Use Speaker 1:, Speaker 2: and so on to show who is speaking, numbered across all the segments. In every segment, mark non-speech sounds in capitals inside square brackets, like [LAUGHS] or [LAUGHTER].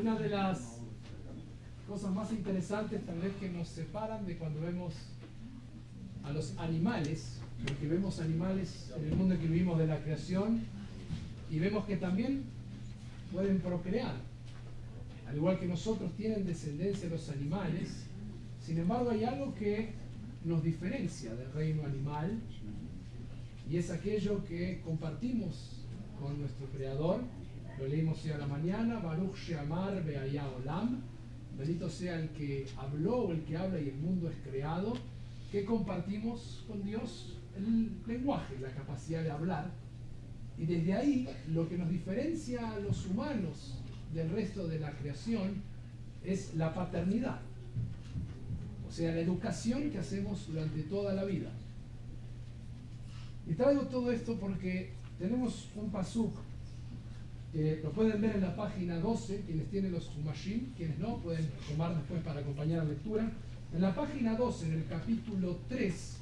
Speaker 1: Una de las cosas más interesantes tal vez que nos separan de cuando vemos a los animales, porque vemos animales en el mundo que vivimos de la creación y vemos que también pueden procrear. Al igual que nosotros tienen descendencia los animales, sin embargo hay algo que nos diferencia del reino animal y es aquello que compartimos con nuestro Creador lo leímos hoy a la mañana, Baruch Sheamar Beaya Olam, bendito sea el que habló o el que habla y el mundo es creado, que compartimos con Dios el lenguaje, la capacidad de hablar. Y desde ahí lo que nos diferencia a los humanos del resto de la creación es la paternidad, o sea, la educación que hacemos durante toda la vida. Y traigo todo esto porque tenemos un pasuk lo pueden ver en la página 12, quienes tienen los Humashim, quienes no, pueden tomar después para acompañar la lectura. En la página 12, en el capítulo 3,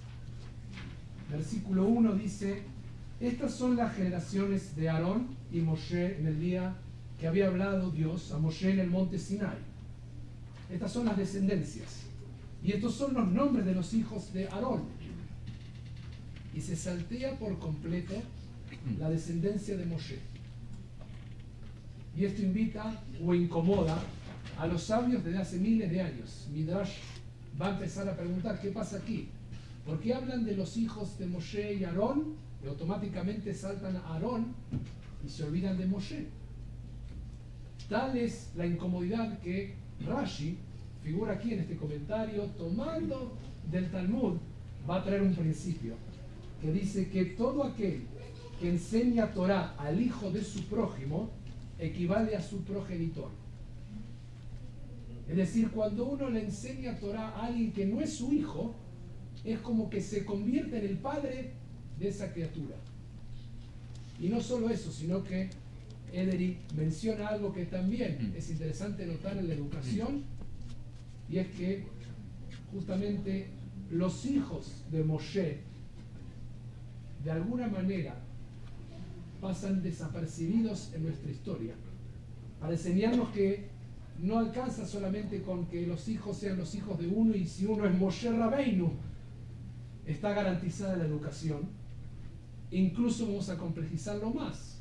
Speaker 1: versículo 1 dice, estas son las generaciones de Aarón y Moshe en el día que había hablado Dios a Moshe en el monte Sinai. Estas son las descendencias. Y estos son los nombres de los hijos de Aarón. Y se saltea por completo la descendencia de Moshe. Y esto invita o incomoda a los sabios desde hace miles de años. Midrash va a empezar a preguntar qué pasa aquí. ¿Por qué hablan de los hijos de Moshe y Aarón y automáticamente saltan a Aarón y se olvidan de Moshe? Tal es la incomodidad que Rashi figura aquí en este comentario, tomando del Talmud, va a traer un principio que dice que todo aquel que enseña Torah al hijo de su prójimo equivale a su progenitor. Es decir, cuando uno le enseña Torah a alguien que no es su hijo, es como que se convierte en el padre de esa criatura. Y no solo eso, sino que Ederi menciona algo que también es interesante notar en la educación, y es que justamente los hijos de Moshe, de alguna manera, pasan desapercibidos en nuestra historia, para enseñarnos que no alcanza solamente con que los hijos sean los hijos de uno y si uno es Moshe Rabeinu, está garantizada la educación. Incluso vamos a complejizarlo más.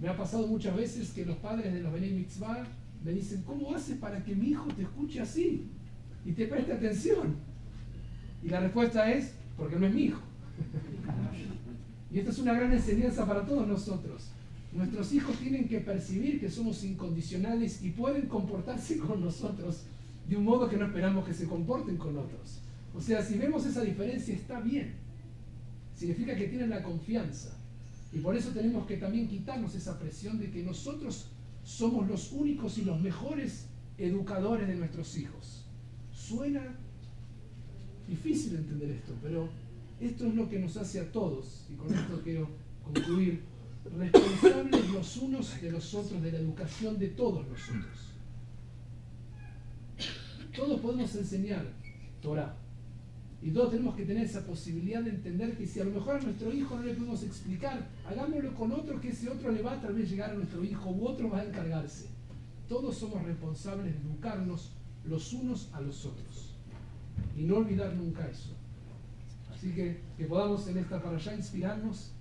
Speaker 1: Me ha pasado muchas veces que los padres de los Bene Mitzvah me dicen, ¿cómo haces para que mi hijo te escuche así y te preste atención? Y la respuesta es, porque no es mi hijo. Y esta es una gran enseñanza para todos nosotros. Nuestros hijos tienen que percibir que somos incondicionales y pueden comportarse [LAUGHS] con nosotros de un modo que no esperamos que se comporten con otros. O sea, si vemos esa diferencia está bien. Significa que tienen la confianza. Y por eso tenemos que también quitarnos esa presión de que nosotros somos los únicos y los mejores educadores de nuestros hijos. Suena difícil entender esto, pero esto es lo que nos hace a todos, y con esto quiero concluir, responsables los unos de los otros, de la educación de todos nosotros. Todos podemos enseñar Torah. Y todos tenemos que tener esa posibilidad de entender que si a lo mejor a nuestro hijo no le podemos explicar, hagámoslo con otro que ese otro le va a tal vez llegar a nuestro hijo u otro va a encargarse. Todos somos responsables de educarnos los unos a los otros. Y no olvidar nunca eso. Así que que podamos en esta para allá inspirarnos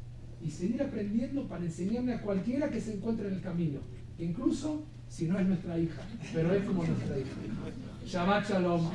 Speaker 1: y seguir aprendiendo para enseñarle a cualquiera que se encuentre en el camino, incluso si no es nuestra hija, pero es como nuestra hija. Shabbat Shalom.